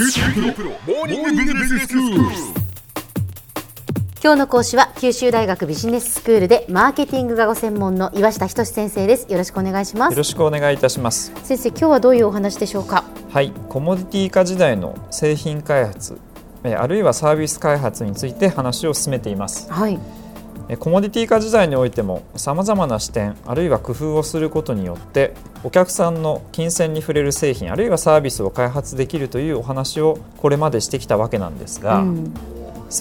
今日の講師は九州大学ビジネススクールでマーケティングがご専門の岩下仁先生です。よろしくお願いします。よろしくお願いいたします。先生今日はどういうお話でしょうか？はい。コモディティ化時代の製品開発えあるいはサービス開発について話を進めています。はい。えコモディティ化時代においてもさまざまな視点あるいは工夫をすることによってお客さんの金銭に触れる製品あるいはサービスを開発できるというお話をこれまでしてきたわけなんですが、うん。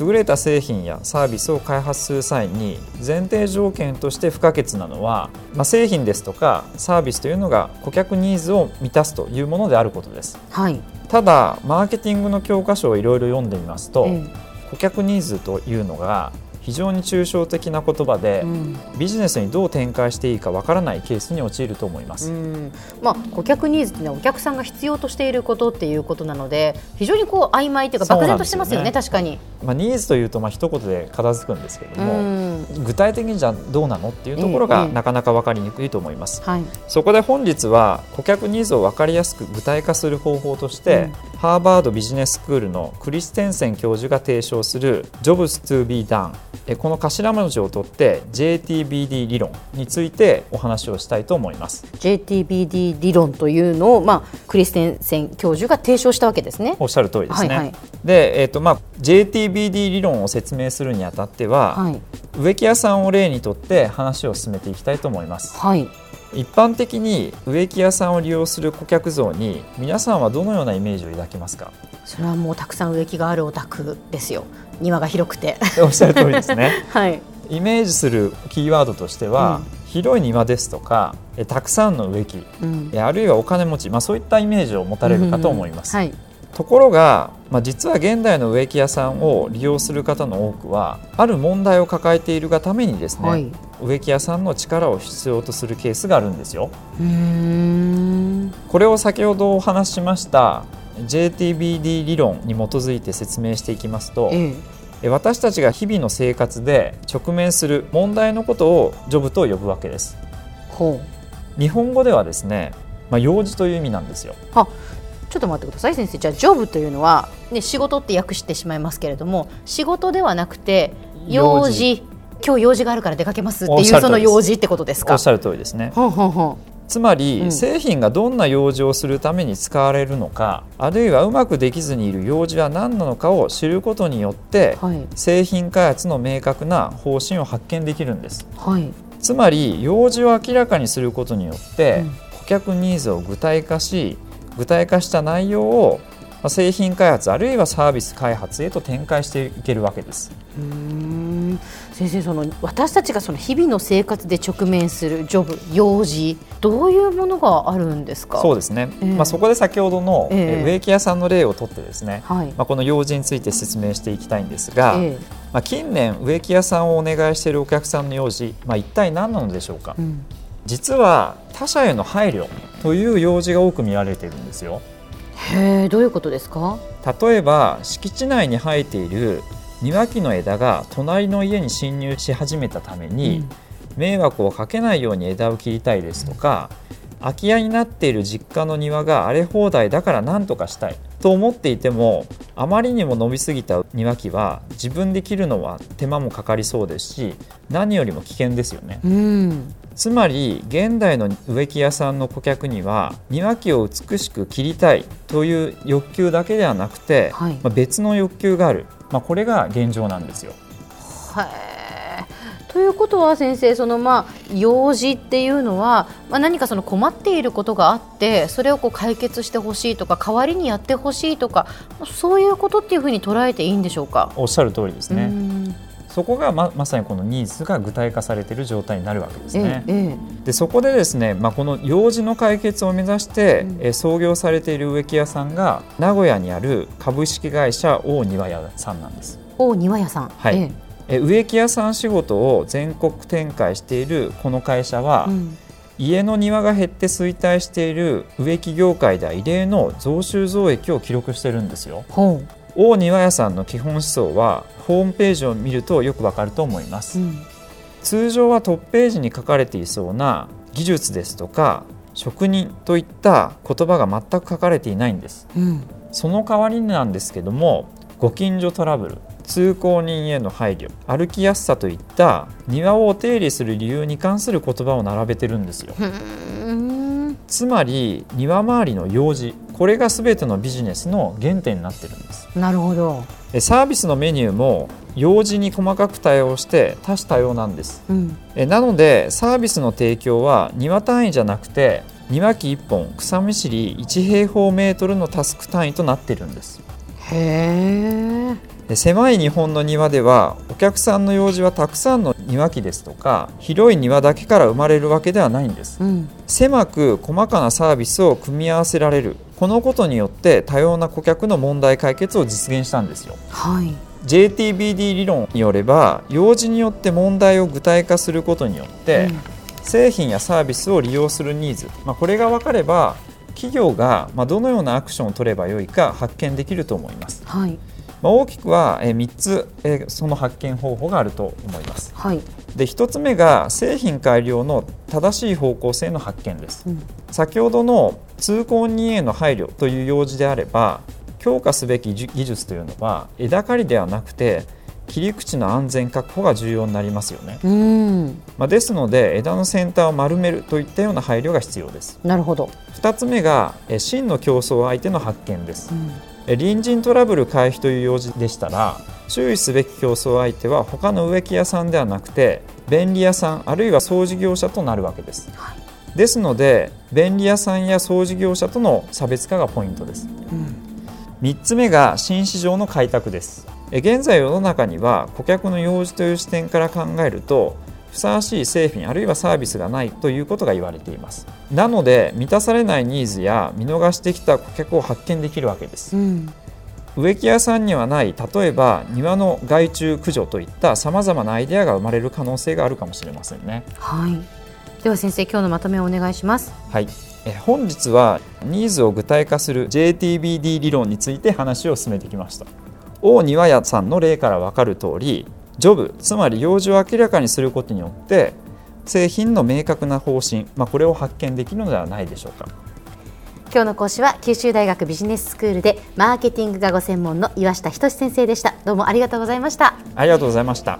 優れた製品やサービスを開発する際に前提条件として不可欠なのは、まあ、製品ですとかサービスというのが顧客ニーズを満たすというものであることです。はい、ただマーケティングの教科書をいろいろ読んでみますと、え。顧客ニーズというのが非常に抽象的な言葉で、えうん。ビジネスにどう展開していいかわからないケースに陥ると思います、うん。まあ、顧客ニーズっていうのはお客さんが必要としていることっていうことなので非常にこう曖昧というか漠然としてますよねそうなん確かに。まあ、ニーズというとまあ一言で片付くんですけれどうも、ん。具体的にじゃあどうなのっていうところええがなかなか分かりにくいと思います、はい。そこで本日は顧客ニーズを分かりやすく具体化する方法として、ハーバードビジネススクールのクリステンセン教授が提唱する Jobs to be done えこの頭文字を取って JTBD 理論についてお話をしたいと思います。JTBD 理論というのを、まあ、クリステンセン教授が提唱したわけですね。おっしゃる通りですね、はいはい。で、えーとまあ、JTBD 理論を説明するにあたっては、はい。植木屋さんを例にとって話を進めていきたいと思います。はい一般的に植木屋さんを利用する顧客像に皆さんはどのようなイメージを抱きますか？それはもうたくさん植木があるお宅ですよ。庭が広くて。おっしゃる通りですね。はい。イメージするキーワードとしては、広い庭ですとかえたくさんの植木うん。えあるいはお金持ち、まあ、そういったイメージを持たれるかと思います、はい。ところが、まあ、実は現代の植木屋さんを利用する方の多くはある問題を抱えているがためにですね、はい、植木屋さんの力を必要とするケースがあるんですよ。これを先ほどお話ししました JTBD 理論に基づいて説明していきますとええ。私たちが日々の生活で直面する問題のことをジョブと呼ぶわけです。日本語ではですね、まあ、用事という意味なんですよ。あちょっと待ってください。先生じゃあジョブというのは、ね、仕事って訳してしまいますけれども仕事ではなくて用用事今日用事があるから出かけますっていうその用事ってことですか？おっしゃる通りですね。ほんほんほんつまり、うん。製品がどんな用事をするために使われるのかあるいはうまくできずにいる用事は何なのかを知ることによって、はい。製品開発の明確な方針を発見できるんです。はい。つまり用事を明らかにすることによって、うん。顧客ニーズを具体化し具体化した内容をまあ製品開発あるいはサービス開発へと展開していけるわけです。うーん。先生その私たちがその日々の生活で直面するジョブ用事どういうものがあるんですか？そうですね、ええ。まあ、そこで先ほどの、え植木屋さんの例をとってですね、はい。まあ、この用事について説明していきたいんですが、ええ。まあ、近年植木屋さんをお願いしているお客さんの用事、まあ、一体何なのでしょうか、うん。実は他者への配慮という用事が多く見られているんですよへえどういうことですか？例えば敷地内に生えている庭木の枝が隣の家に侵入し始めたために、迷惑をかけないように枝を切りたいですとか空き家になっている実家の庭が荒れ放題だから何とかしたいと思っていてもあまりにも伸びすぎた庭木は自分で切るのは手間もかかりそうですし何よりも危険ですよね。うん。つまり現代の植木屋さんの顧客には庭木を美しく切りたいという欲求だけではなくて、はい。まあ、別の欲求がある、まあ、これが現状なんですよ。へえということは先生そのまあ用事っていうのは、まあ、何かその困っていることがあってそれをこう解決してほしいとか代わりにやってほしいとかそういうことっていうふうに捉えていいんでしょうか？おっしゃる通りですうね。んそこがままさにこのニーズが具体化されている状態になるわけですえね。ええでそこでですね、まあ、この用事の解決を目指して、うんえー創業されている植木屋さんが名古屋にある株式会社大庭屋さんなんです。大庭屋さん。はいええー植木屋さん仕事を全国展開しているこの会社は、えうん。家の庭が減って衰退している植木業界では異例の増収増益を記録してるんですよ。ほ大庭屋さんの基本思想はホームページを見るとよくわかると思います。う。うん。通常はトップページに書かれていそうな技術ですとか職人といった言葉が全く書かれていないんです。うん。その代わりになんですけどもご近所トラブル通行人への配慮。歩きやすさといった庭をお手入れする理由に関する言葉を並べてるんですよ。つまり庭周りの用事。これが全てのビジネスの原点になってるんです。なるほど。サービスのメニューも用事に細かく対応して多種多様なんです、うん、なのでサービスの提供は庭単位じゃなくて庭木1本草むしり1平方メートルのタスク単位となっているんです。へえ狭い日本の庭ではお客さんの用事はたくさんの庭木ですとか広い庭だけから生まれるわけではないんです、うん、狭く細かなサービスを組み合わせられる。このことによって多様な顧客の問題解決を実現したんですよ、はい、JTBD 理論によれば用事によって問題を具体化することによって、うん、製品やサービスを利用するニーズ、まあ、これが分かれば企業がどのようなアクションを取ればよいか発見できると思います。はいまあ、大きくは3つその発見方法があると思います。はい、で1つ目が製品改良の正しい方向性の発見です。うん、先ほどの通行人への配慮という用事であれば強化すべき技術というのは枝刈りではなくて切り口の安全確保が重要になりますよね。まあ、ですので枝の先端を丸めるといったような配慮が必要です。なるほど2つ目が真の競争相手の発見です。うん隣人トラブル回避という用事でしたら注意すべき競争相手は他の植木屋さんではなくて便利屋さんあるいは掃除業者となるわけです、はい、ですので便利屋さんや掃除業者との差別化がポイントです、うん、3つ目が新市場の開拓です。現在世の中には顧客の用事という視点から考えるとふさわしい製品あるいはサービスがないということが言われています。なので満たされないニーズや見逃してきた顧客を発見できるわけです、うん、植木屋さんにはない例えば庭の害虫駆除といったさまざまなアイデアが生まれる可能性があるかもしれませんね。はい。では先生今日のまとめをお願いします。はい。え本日はニーズを具体化する JTBD 理論について話を進めてきました。大庭屋さんの例から分かる通りジョブつまり用事を明らかにすることによって製品の明確な方針、まあ、これを発見できるのではないでしょうか。今日の講師は九州大学ビジネススクールでマーケティングがご専門の岩下仁先生でした。どうもありがとうございました。ありがとうございました